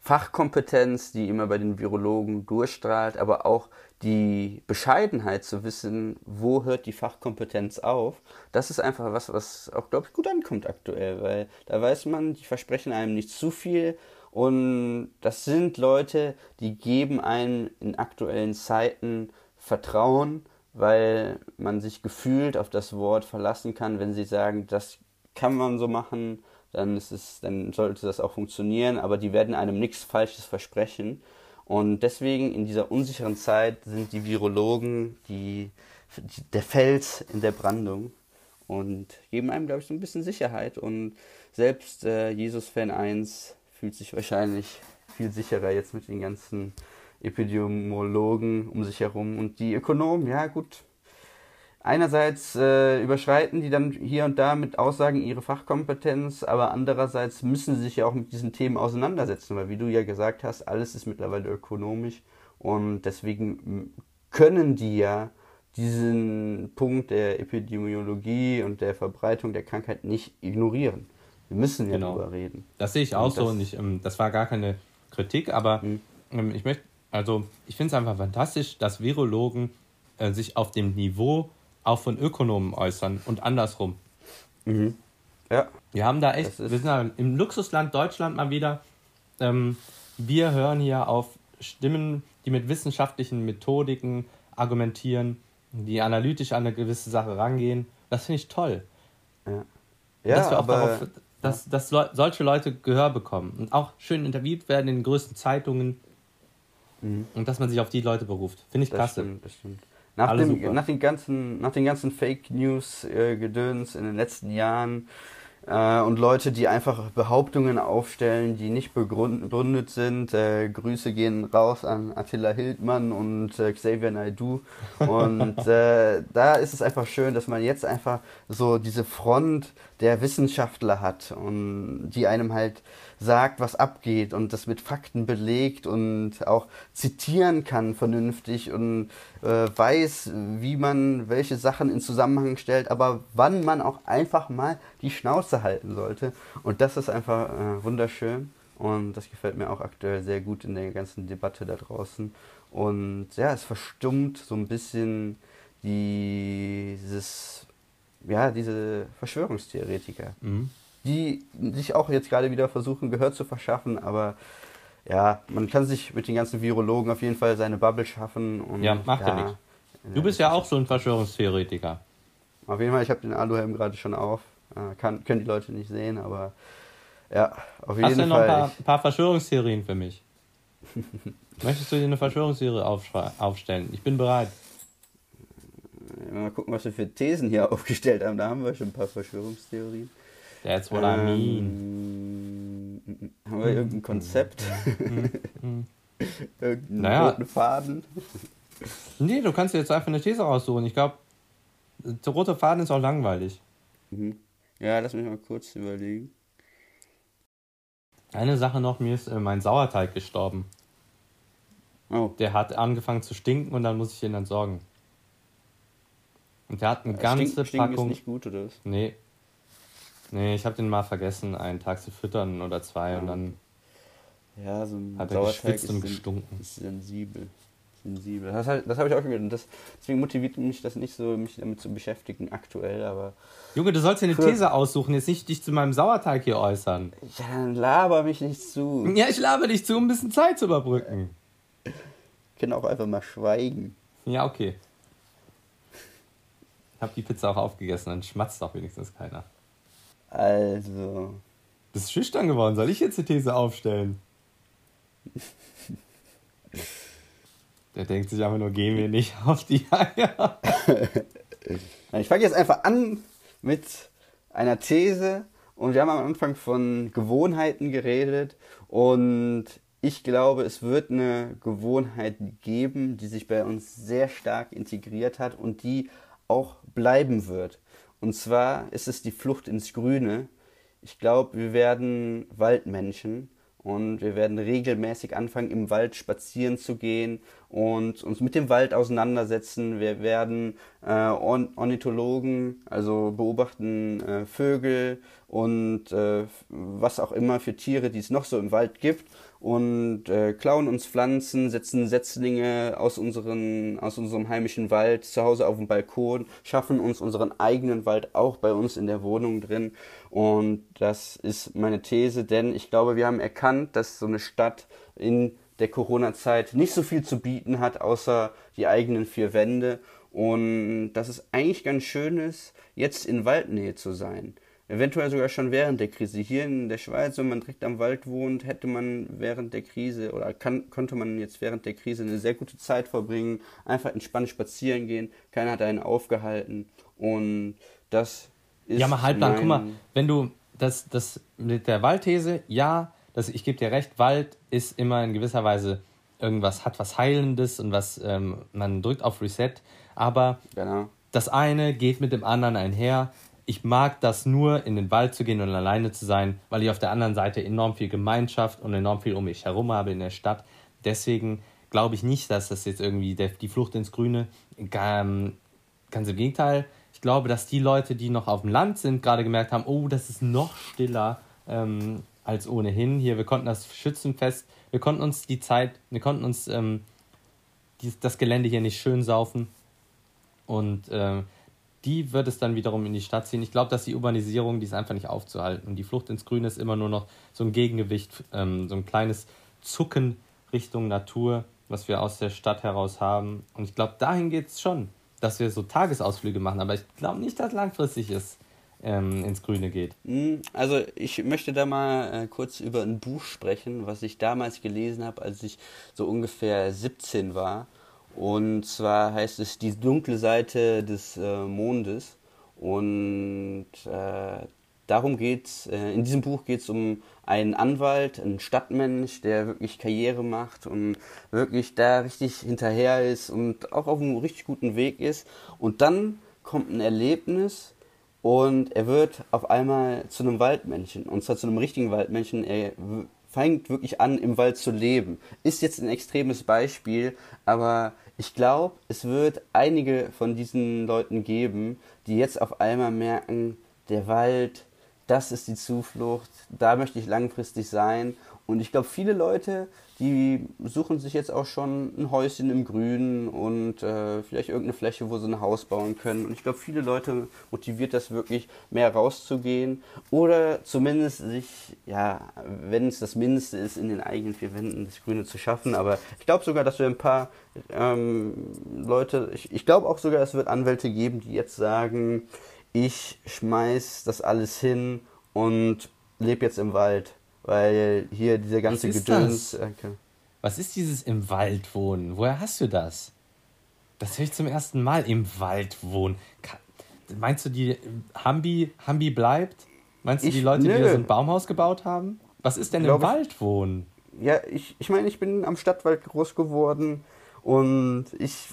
Fachkompetenz, die immer bei den Virologen durchstrahlt, aber auch die Bescheidenheit zu wissen, wo hört die Fachkompetenz auf, das ist einfach was, was auch, glaube ich, gut ankommt aktuell, weil da weiß man, die versprechen einem nicht zu viel und das sind Leute, die geben einem in aktuellen Zeiten Vertrauen, weil man sich gefühlt auf das Wort verlassen kann, wenn sie sagen, das kann man so machen, dann ist es, dann sollte das auch funktionieren, aber die werden einem nichts Falsches versprechen. Und deswegen in dieser unsicheren Zeit sind die Virologen die, der Fels in der Brandung und geben einem, glaube ich, so ein bisschen Sicherheit. Und selbst äh, Jesus-Fan 1 fühlt sich wahrscheinlich viel sicherer jetzt mit den ganzen Epidemiologen um sich herum. Und die Ökonomen, ja gut, einerseits äh, überschreiten die dann hier und da mit Aussagen ihre Fachkompetenz, aber andererseits müssen sie sich ja auch mit diesen Themen auseinandersetzen, weil wie du ja gesagt hast, alles ist mittlerweile ökonomisch und deswegen können die ja diesen Punkt der Epidemiologie und der Verbreitung der Krankheit nicht ignorieren. Wir müssen ja genau. darüber reden. Das sehe ich auch und so und ich, ähm, das war gar keine Kritik, aber mhm. ähm, ich möchte, also ich finde es einfach fantastisch, dass Virologen äh, sich auf dem Niveau auch von Ökonomen äußern und andersrum. Mhm. Ja. Wir haben da echt, wir sind da im Luxusland Deutschland mal wieder. Ähm, wir hören hier auf Stimmen, die mit wissenschaftlichen Methodiken argumentieren, die analytisch an eine gewisse Sache rangehen. Das finde ich toll. Ja. ja dass wir auch aber, darauf, dass, dass solche Leute Gehör bekommen und auch schön interviewt werden in den größten Zeitungen mhm. und dass man sich auf die Leute beruft. Finde ich das klasse. Stimmt, das stimmt. Nach, dem, nach, den ganzen, nach den ganzen Fake News-Gedöns äh, in den letzten Jahren äh, und Leute, die einfach Behauptungen aufstellen, die nicht begründet sind. Äh, Grüße gehen raus an Attila Hildmann und äh, Xavier Naidoo. Und äh, da ist es einfach schön, dass man jetzt einfach so diese Front der Wissenschaftler hat und die einem halt sagt, was abgeht und das mit Fakten belegt und auch zitieren kann vernünftig und äh, weiß, wie man welche Sachen in Zusammenhang stellt, aber wann man auch einfach mal die Schnauze halten sollte. Und das ist einfach äh, wunderschön und das gefällt mir auch aktuell sehr gut in der ganzen Debatte da draußen. Und ja, es verstummt so ein bisschen dieses, ja, diese Verschwörungstheoretiker. Mhm die sich auch jetzt gerade wieder versuchen, Gehör zu verschaffen, aber ja, man kann sich mit den ganzen Virologen auf jeden Fall seine Bubble schaffen. Und, ja, macht ja, ja nichts. Du bist ja auch so ein Verschwörungstheoretiker. Auf jeden Fall, ich habe den Aluhelm gerade schon auf. Äh, kann, können die Leute nicht sehen, aber ja, auf jeden Fall. Hast du noch ein paar, paar Verschwörungstheorien für mich? Möchtest du dir eine Verschwörungstheorie aufstellen? Ich bin bereit. Mal gucken, was wir für Thesen hier aufgestellt haben. Da haben wir schon ein paar Verschwörungstheorien. That's what ähm, I mean. Haben wir irgendein Konzept? irgendeinen naja. roten Faden? Nee, du kannst dir jetzt einfach eine These raussuchen. Ich glaube, der rote Faden ist auch langweilig. Mhm. Ja, lass mich mal kurz überlegen. Eine Sache noch, mir ist äh, mein Sauerteig gestorben. Oh. Der hat angefangen zu stinken und dann muss ich ihn entsorgen. Und der hat eine ganze Stink, Packung. Stinken ist nicht gut, oder was? Nee, Nee, ich habe den mal vergessen, einen Tag zu füttern oder zwei ja. und dann ja, so ein hat er geschwitzt und gestunken. Ist sensibel. Sensibel. Das, das habe ich auch gehört. Und das, deswegen motiviert mich das nicht so, mich damit zu beschäftigen aktuell, aber. Junge, du sollst ja eine These aussuchen, jetzt nicht dich zu meinem Sauerteig hier äußern. Ja, dann laber mich nicht zu. Ja, ich laber dich zu, um ein bisschen Zeit zu überbrücken. Ich kann auch einfach mal schweigen. Ja, okay. Ich habe die Pizza auch aufgegessen, dann schmatzt doch wenigstens keiner. Also. Bist schüchtern geworden. Soll ich jetzt die These aufstellen? Der denkt sich einfach nur, gehen wir nicht auf die Eier. ich fange jetzt einfach an mit einer These. Und wir haben am Anfang von Gewohnheiten geredet. Und ich glaube, es wird eine Gewohnheit geben, die sich bei uns sehr stark integriert hat und die auch bleiben wird. Und zwar ist es die Flucht ins Grüne. Ich glaube, wir werden Waldmenschen und wir werden regelmäßig anfangen, im Wald spazieren zu gehen und uns mit dem Wald auseinandersetzen. Wir werden äh, Ornithologen, also beobachten äh, Vögel und äh, was auch immer für Tiere, die es noch so im Wald gibt und äh, klauen uns Pflanzen, setzen Setzlinge aus, unseren, aus unserem heimischen Wald zu Hause auf dem Balkon, schaffen uns unseren eigenen Wald auch bei uns in der Wohnung drin. Und das ist meine These, denn ich glaube, wir haben erkannt, dass so eine Stadt in der Corona-Zeit nicht so viel zu bieten hat, außer die eigenen vier Wände. Und dass es eigentlich ganz schön ist, jetzt in Waldnähe zu sein eventuell sogar schon während der Krise. Hier in der Schweiz, wenn man direkt am Wald wohnt, hätte man während der Krise oder kann, konnte man jetzt während der Krise eine sehr gute Zeit verbringen, einfach entspannt spazieren gehen, keiner hat einen aufgehalten und das ist. Ja, mal halblang, guck mal, wenn du das, das mit der Waldthese, ja, das, ich gebe dir recht, Wald ist immer in gewisser Weise irgendwas, hat was Heilendes und was, ähm, man drückt auf Reset, aber genau. das eine geht mit dem anderen einher ich mag das nur, in den Wald zu gehen und alleine zu sein, weil ich auf der anderen Seite enorm viel Gemeinschaft und enorm viel um mich herum habe in der Stadt. Deswegen glaube ich nicht, dass das jetzt irgendwie der, die Flucht ins Grüne, ähm, ganz im Gegenteil. Ich glaube, dass die Leute, die noch auf dem Land sind, gerade gemerkt haben, oh, das ist noch stiller ähm, als ohnehin. Hier, wir konnten das Schützenfest, wir konnten uns die Zeit, wir konnten uns ähm, die, das Gelände hier nicht schön saufen. Und äh, die wird es dann wiederum in die Stadt ziehen. Ich glaube, dass die Urbanisierung, die ist einfach nicht aufzuhalten. Und die Flucht ins Grüne ist immer nur noch so ein Gegengewicht, ähm, so ein kleines Zucken Richtung Natur, was wir aus der Stadt heraus haben. Und ich glaube, dahin geht es schon, dass wir so Tagesausflüge machen. Aber ich glaube nicht, dass langfristig es ähm, ins Grüne geht. Hm, also ich möchte da mal äh, kurz über ein Buch sprechen, was ich damals gelesen habe, als ich so ungefähr 17 war. Und zwar heißt es die dunkle Seite des äh, Mondes. Und äh, darum geht's. Äh, in diesem Buch geht es um einen Anwalt, einen Stadtmensch, der wirklich Karriere macht und wirklich da richtig hinterher ist und auch auf einem richtig guten Weg ist. Und dann kommt ein Erlebnis und er wird auf einmal zu einem Waldmännchen. Und zwar zu einem richtigen Waldmännchen. Er fängt wirklich an, im Wald zu leben. Ist jetzt ein extremes Beispiel, aber ich glaube, es wird einige von diesen Leuten geben, die jetzt auf einmal merken, der Wald, das ist die Zuflucht, da möchte ich langfristig sein. Und ich glaube, viele Leute, die suchen sich jetzt auch schon ein Häuschen im Grünen und äh, vielleicht irgendeine Fläche, wo sie ein Haus bauen können. Und ich glaube, viele Leute motiviert das wirklich, mehr rauszugehen oder zumindest sich, ja, wenn es das Mindeste ist, in den eigenen vier Wänden das Grüne zu schaffen. Aber ich glaube sogar, dass wir ein paar ähm, Leute, ich, ich glaube auch sogar, es wird Anwälte geben, die jetzt sagen, ich schmeiß das alles hin und lebe jetzt im Wald weil hier diese ganze Was Gedöns. Okay. Was ist dieses im Wald wohnen? Woher hast du das? Das höre ich zum ersten Mal im Wald wohnen. Meinst du, die Hambi, Hambi bleibt? Meinst du, ich, die Leute, nö. die da so ein Baumhaus gebaut haben? Was ist denn im Wald wohnen? Ja, ich, ich meine, ich bin am Stadtwald groß geworden und ich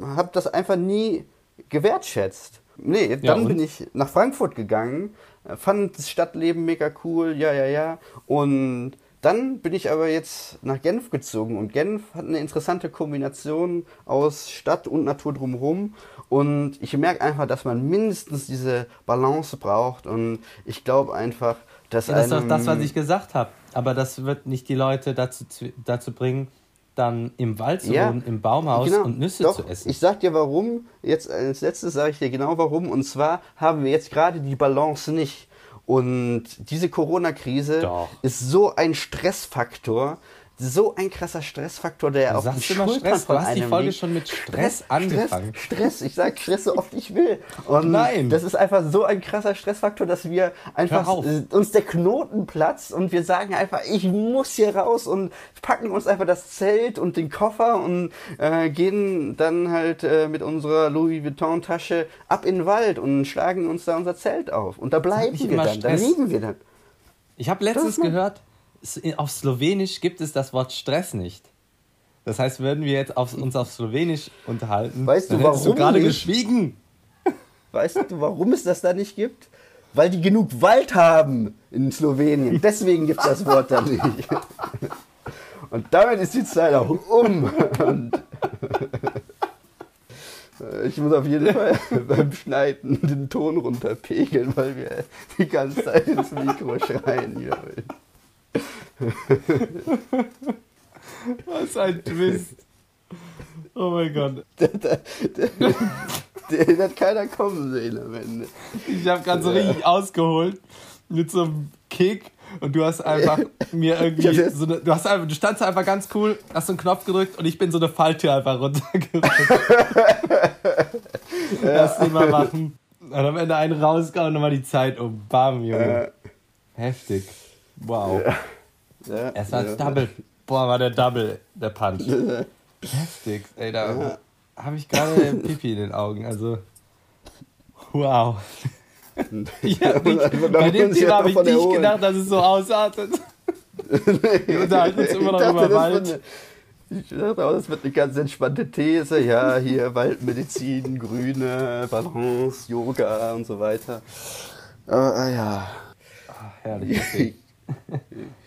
habe das einfach nie gewertschätzt. Nee, dann ja, bin ich nach Frankfurt gegangen fand das Stadtleben mega cool, ja, ja, ja. Und dann bin ich aber jetzt nach Genf gezogen und Genf hat eine interessante Kombination aus Stadt und Natur drumherum. Und ich merke einfach, dass man mindestens diese Balance braucht. Und ich glaube einfach, dass. Ja, das ist doch das, was ich gesagt habe. Aber das wird nicht die Leute dazu, dazu bringen, dann im Wald zu ja, wohnen, im Baumhaus genau, und Nüsse doch, zu essen. Ich sag dir warum, jetzt als letztes sage ich dir genau warum. Und zwar haben wir jetzt gerade die Balance nicht. Und diese Corona-Krise ist so ein Stressfaktor, so ein krasser Stressfaktor, der du auf die Schultern Stress. von du hast die Folge liegt. schon mit Stress, Stress angefangen. Stress, Stress, ich sag Stress so oft ich will. Und Nein. Das ist einfach so ein krasser Stressfaktor, dass wir einfach uns der Knoten platzt und wir sagen einfach, ich muss hier raus und packen uns einfach das Zelt und den Koffer und äh, gehen dann halt äh, mit unserer Louis Vuitton Tasche ab in den Wald und schlagen uns da unser Zelt auf. Und da bleiben wir dann, da leben wir dann. Ich habe letztens gehört, auf Slowenisch gibt es das Wort Stress nicht. Das heißt, würden wir jetzt auf, uns auf Slowenisch unterhalten, weißt du, warum du gerade geschwiegen. Weißt du, warum es das da nicht gibt? weil die genug Wald haben in Slowenien. Deswegen gibt es das Wort dann nicht. Und damit ist die Zeit auch um. Und ich muss auf jeden Fall beim Schneiden den Ton runterpegeln, weil wir die ganze Zeit ins Mikro schreien hier. Was ein Twist. Oh mein Gott. Den hat keiner kommen sehen am Ende. Ich habe gerade so richtig ausgeholt mit so einem Kick und du hast einfach mir irgendwie so eine, du hast einfach, du standst einfach ganz cool, hast so einen Knopf gedrückt und ich bin so eine Falltür einfach runtergerückt. Lass den mal machen. Und am Ende einen rausgehauen und war die Zeit um. Bam, Junge. Heftig. Wow. Ja, es war ja. Double. Boah, war der Double, der Punch. Heftig. Ey, da ja. habe ich gerade Pipi in den Augen. Also, wow. ja, nicht, bei dem Thema habe ich nicht gedacht, dass es so ausartet. Wir unterhalten uns immer noch über Wald. Ich dachte auch, das wird eine ganz entspannte These. Ja, hier Waldmedizin, Grüne, Balance, Yoga und so weiter. Aber ah, ja. Ach, herrlich.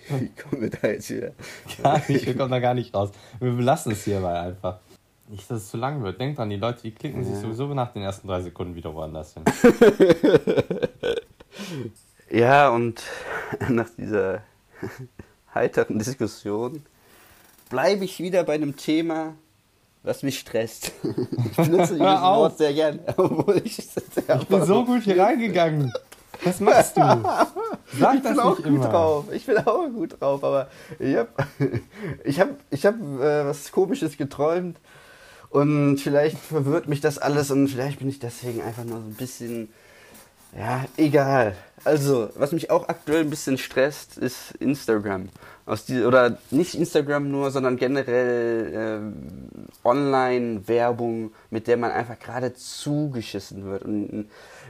Wie kommen wir da jetzt wieder? Gar nicht, wir kommen da gar nicht raus. Wir belassen es hierbei einfach. Nicht, dass es zu lang wird. Denkt dran, die Leute, die klicken ja. sich sowieso nach den ersten drei Sekunden wieder woanders hin. ja, und nach dieser heiteren Diskussion bleibe ich wieder bei einem Thema, was mich stresst. Ich benutze dieses Wort sehr gern, obwohl ich Ich bin so gut hier reingegangen. Was machst du? Sag ich das bin auch gut immer. drauf. Ich bin auch gut drauf, aber ich habe ich hab, ich hab, äh, was Komisches geträumt und vielleicht verwirrt mich das alles und vielleicht bin ich deswegen einfach nur so ein bisschen, ja, egal. Also, was mich auch aktuell ein bisschen stresst, ist Instagram. Aus die, oder nicht Instagram nur, sondern generell äh, Online-Werbung, mit der man einfach gerade zugeschissen wird. Und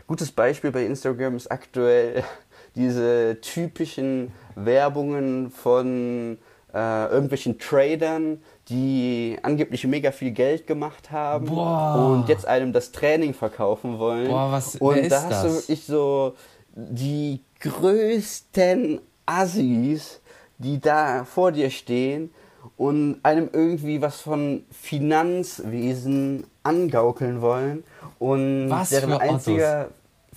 gutes Beispiel bei Instagram ist aktuell diese typischen Werbungen von äh, irgendwelchen Tradern, die angeblich mega viel Geld gemacht haben Boah. und jetzt einem das Training verkaufen wollen. Boah, was und da hast du wirklich so die größten Assis, die da vor dir stehen und einem irgendwie was von Finanzwesen angaukeln wollen und was deren einziger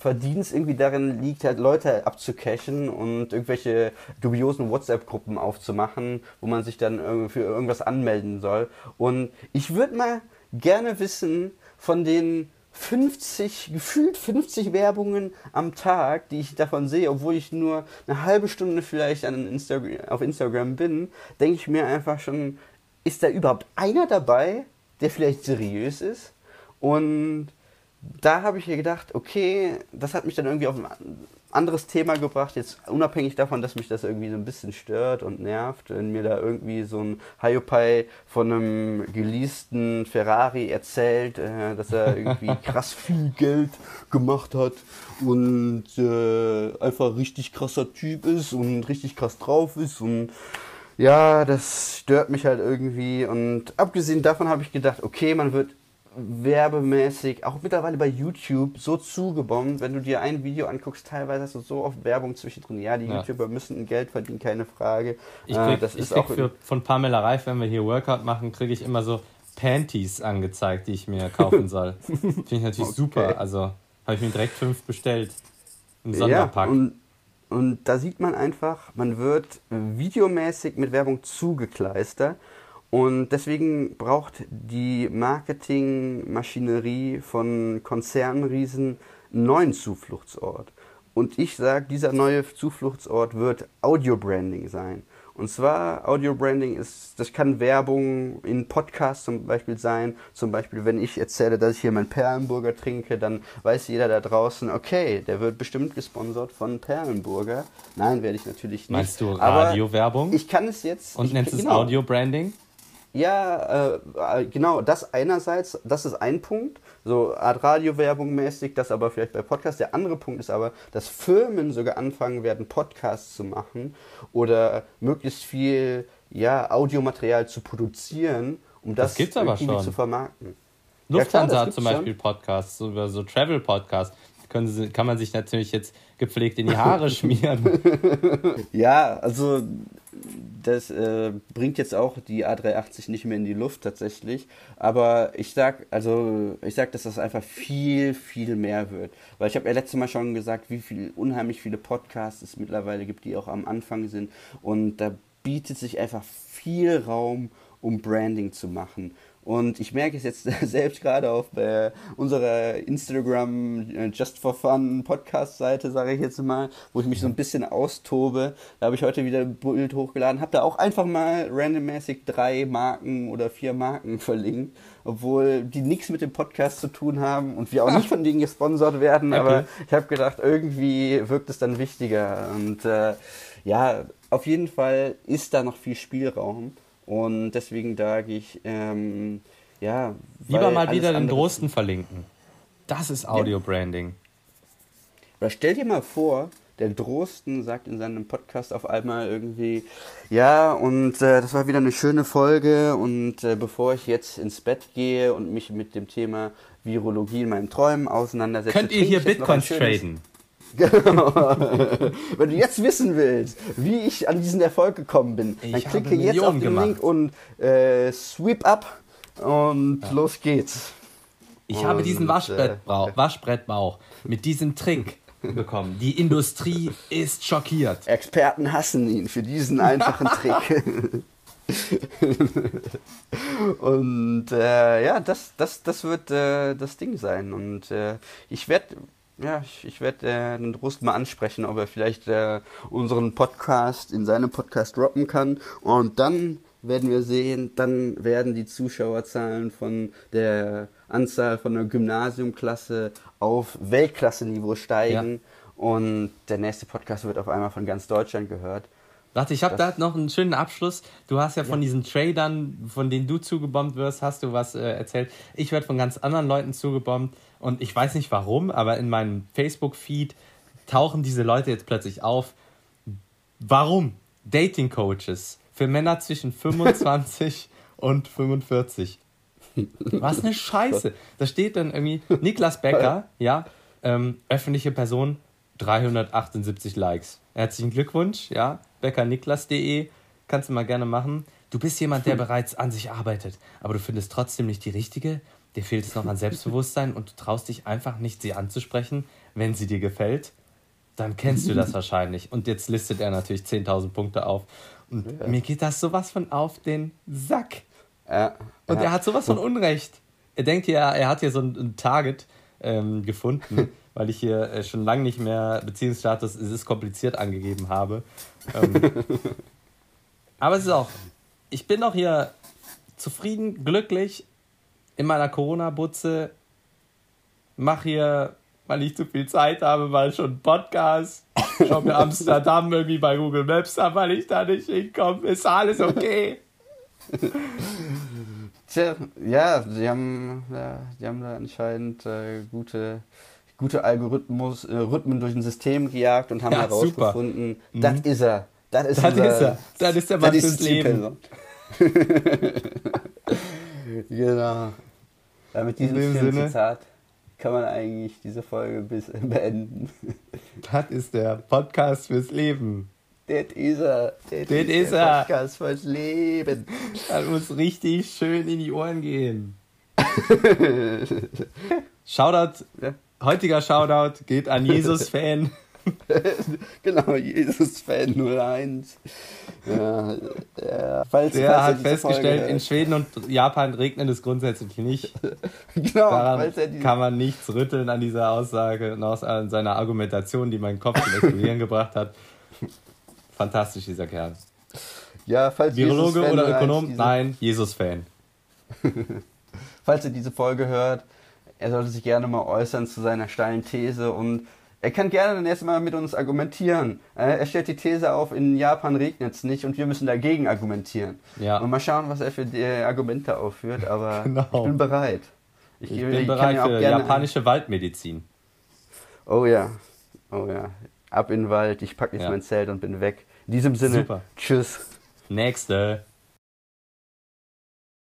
Verdienst irgendwie darin liegt, halt Leute abzucachen und irgendwelche dubiosen WhatsApp-Gruppen aufzumachen, wo man sich dann für irgendwas anmelden soll. Und ich würde mal gerne wissen von den 50, gefühlt 50 Werbungen am Tag, die ich davon sehe, obwohl ich nur eine halbe Stunde vielleicht Insta auf Instagram bin, denke ich mir einfach schon, ist da überhaupt einer dabei, der vielleicht seriös ist? Und da habe ich mir gedacht, okay, das hat mich dann irgendwie auf ein anderes Thema gebracht, jetzt unabhängig davon, dass mich das irgendwie so ein bisschen stört und nervt, wenn mir da irgendwie so ein Hyopai von einem geleasten Ferrari erzählt, äh, dass er irgendwie krass viel Geld gemacht hat und äh, einfach richtig krasser Typ ist und richtig krass drauf ist und ja, das stört mich halt irgendwie und abgesehen davon habe ich gedacht, okay, man wird werbemäßig, auch mittlerweile bei YouTube, so zugebombt. Wenn du dir ein Video anguckst, teilweise hast du so oft Werbung zwischendrin. Ja, die ja. YouTuber müssen Geld verdienen, keine Frage. Ich krieg, äh, das ich ist krieg auch für, von Pamela Reif, wenn wir hier Workout machen, kriege ich immer so Panties angezeigt, die ich mir kaufen soll. Finde ich natürlich okay. super. Also habe ich mir direkt fünf bestellt. Im Sonderpack. Ja, und, und da sieht man einfach, man wird videomäßig mit Werbung zugekleistert. Und deswegen braucht die Marketingmaschinerie von Konzernriesen einen neuen Zufluchtsort. Und ich sage, dieser neue Zufluchtsort wird Audio-Branding sein. Und zwar Audio-Branding ist, das kann Werbung in Podcasts zum Beispiel sein. Zum Beispiel, wenn ich erzähle, dass ich hier meinen Perlenburger trinke, dann weiß jeder da draußen, okay, der wird bestimmt gesponsert von Perlenburger. Nein, werde ich natürlich nicht. Meinst du Radiowerbung? Ich kann es jetzt. Und nennst genau. es Audio-Branding? Ja, äh, genau, das einerseits, das ist ein Punkt, so Art Radiowerbung mäßig, das aber vielleicht bei Podcasts. Der andere Punkt ist aber, dass Firmen sogar anfangen werden, Podcasts zu machen oder möglichst viel ja, Audiomaterial zu produzieren, um das, das irgendwie zu vermarkten. Lufthansa ja, hat zum Beispiel schon. Podcasts, so, so Travel-Podcasts kann man sich natürlich jetzt gepflegt in die Haare schmieren. Ja, also das äh, bringt jetzt auch die A380 nicht mehr in die Luft tatsächlich. Aber ich sag, also ich sag, dass das einfach viel, viel mehr wird. Weil ich habe ja letztes Mal schon gesagt, wie viel unheimlich viele Podcasts es mittlerweile gibt, die auch am Anfang sind. Und da bietet sich einfach viel Raum, um Branding zu machen. Und ich merke es jetzt selbst gerade auf äh, unserer Instagram äh, Just for Fun Podcast-Seite, sage ich jetzt mal, wo ich mich so ein bisschen austobe. Da habe ich heute wieder ein Bild hochgeladen, habe da auch einfach mal randommäßig drei Marken oder vier Marken verlinkt, obwohl die nichts mit dem Podcast zu tun haben und wir auch nicht von denen gesponsert werden. Okay. Aber ich habe gedacht, irgendwie wirkt es dann wichtiger. Und äh, ja, auf jeden Fall ist da noch viel Spielraum. Und deswegen sage ich, ähm, ja. Lieber mal wieder den Drosten verlinken. Das ist Audio-Branding. Oder stell dir mal vor, der Drosten sagt in seinem Podcast auf einmal irgendwie, ja, und äh, das war wieder eine schöne Folge und äh, bevor ich jetzt ins Bett gehe und mich mit dem Thema Virologie in meinen Träumen auseinandersetze, Könnt ihr hier Bitcoins traden? Genau. Wenn du jetzt wissen willst, wie ich an diesen Erfolg gekommen bin, Ich dann klicke jetzt auf den gemacht. Link und äh, sweep up und los geht's. Ich habe diesen Und, Waschbrettbauch, Waschbrettbauch mit diesem Trick bekommen. Die Industrie ist schockiert. Experten hassen ihn für diesen einfachen Trick. und äh, ja, das, das, das wird äh, das Ding sein. Und äh, ich werde ja, ich, ich werde äh, den Drost mal ansprechen, ob er vielleicht äh, unseren Podcast in seinem Podcast droppen kann. Und dann werden wir sehen, dann werden die Zuschauerzahlen von der Anzahl von der Gymnasiumklasse auf Weltklasse-Niveau steigen. Und der nächste Podcast wird auf einmal von ganz Deutschland gehört. Warte, ich habe da noch einen schönen Abschluss. Du hast ja von diesen Tradern, von denen du zugebombt wirst, hast du was äh, erzählt. Ich werde von ganz anderen Leuten zugebombt und ich weiß nicht warum, aber in meinem Facebook-Feed tauchen diese Leute jetzt plötzlich auf. Warum? Dating Coaches für Männer zwischen 25 und 45. Was eine Scheiße. Da steht dann irgendwie Niklas Becker, ja, ähm, öffentliche Person, 378 Likes. Herzlichen Glückwunsch, ja, beckerniklas.de, kannst du mal gerne machen. Du bist jemand, der bereits an sich arbeitet, aber du findest trotzdem nicht die richtige. Dir fehlt es noch an Selbstbewusstsein und du traust dich einfach nicht, sie anzusprechen, wenn sie dir gefällt. Dann kennst du das wahrscheinlich. Und jetzt listet er natürlich 10.000 Punkte auf. Und mir geht das sowas von auf den Sack. Ja, Und ja. er hat sowas von Unrecht. Er denkt ja, er hat hier so ein, ein Target ähm, gefunden, weil ich hier äh, schon lange nicht mehr Beziehungsstatus, es ist kompliziert angegeben habe. Ähm, aber es ist auch, ich bin auch hier zufrieden, glücklich in meiner Corona-Butze, mach hier, weil ich zu viel Zeit habe, mal schon einen Podcast. Schau mir Amsterdam irgendwie bei Google Maps an, weil ich da nicht hinkomme. Ist alles okay? Tja, ja, die haben, ja, die haben da anscheinend äh, gute, gute Algorithmus, äh, Rhythmen durch ein System gejagt und haben Ja, herausgefunden, super. das Mhm. ist er. Das ist, Das unser- ist er. Das ist der Mann fürs Leben. Genau. Ja, mit diesem In dem. Zitat kann man eigentlich diese Folge bis beenden. Das ist der Podcast fürs Leben. Das ist er. Das Das ist der er. Podcast fürs Leben. Das muss richtig schön in die Ohren gehen. Shoutout, Ja. Heutiger Shoutout geht an Jesus-Fan. genau, Jesus-Fan 01. Ja, ja, falls, Der falls er hat festgestellt, Folge in Schweden und Japan regnet es grundsätzlich nicht. genau, Daran diese, kann man nichts rütteln an dieser Aussage und aus an seiner Argumentation, die meinen Kopf zum Explodieren gebracht hat. Fantastisch, dieser Kerl. ja, falls Virologe Jesus-Fan oder 01 Ökonom? Diese, Nein, Jesus-Fan. Falls er diese Folge hört, er sollte sich gerne mal äußern zu seiner steilen These und er kann gerne dann erstmal mit uns argumentieren. Äh, Er stellt die These auf, in Japan regnet es nicht und wir müssen dagegen argumentieren. Ja. Und mal schauen, was er für die Argumente aufführt, aber Genau. ich bin bereit. Ich ich bin kann bereit für japanische Waldmedizin. Oh ja, oh ja. Ab in den Wald, ich packe jetzt Ja. mein Zelt und bin weg. In diesem Sinne, Super. tschüss. Nächste.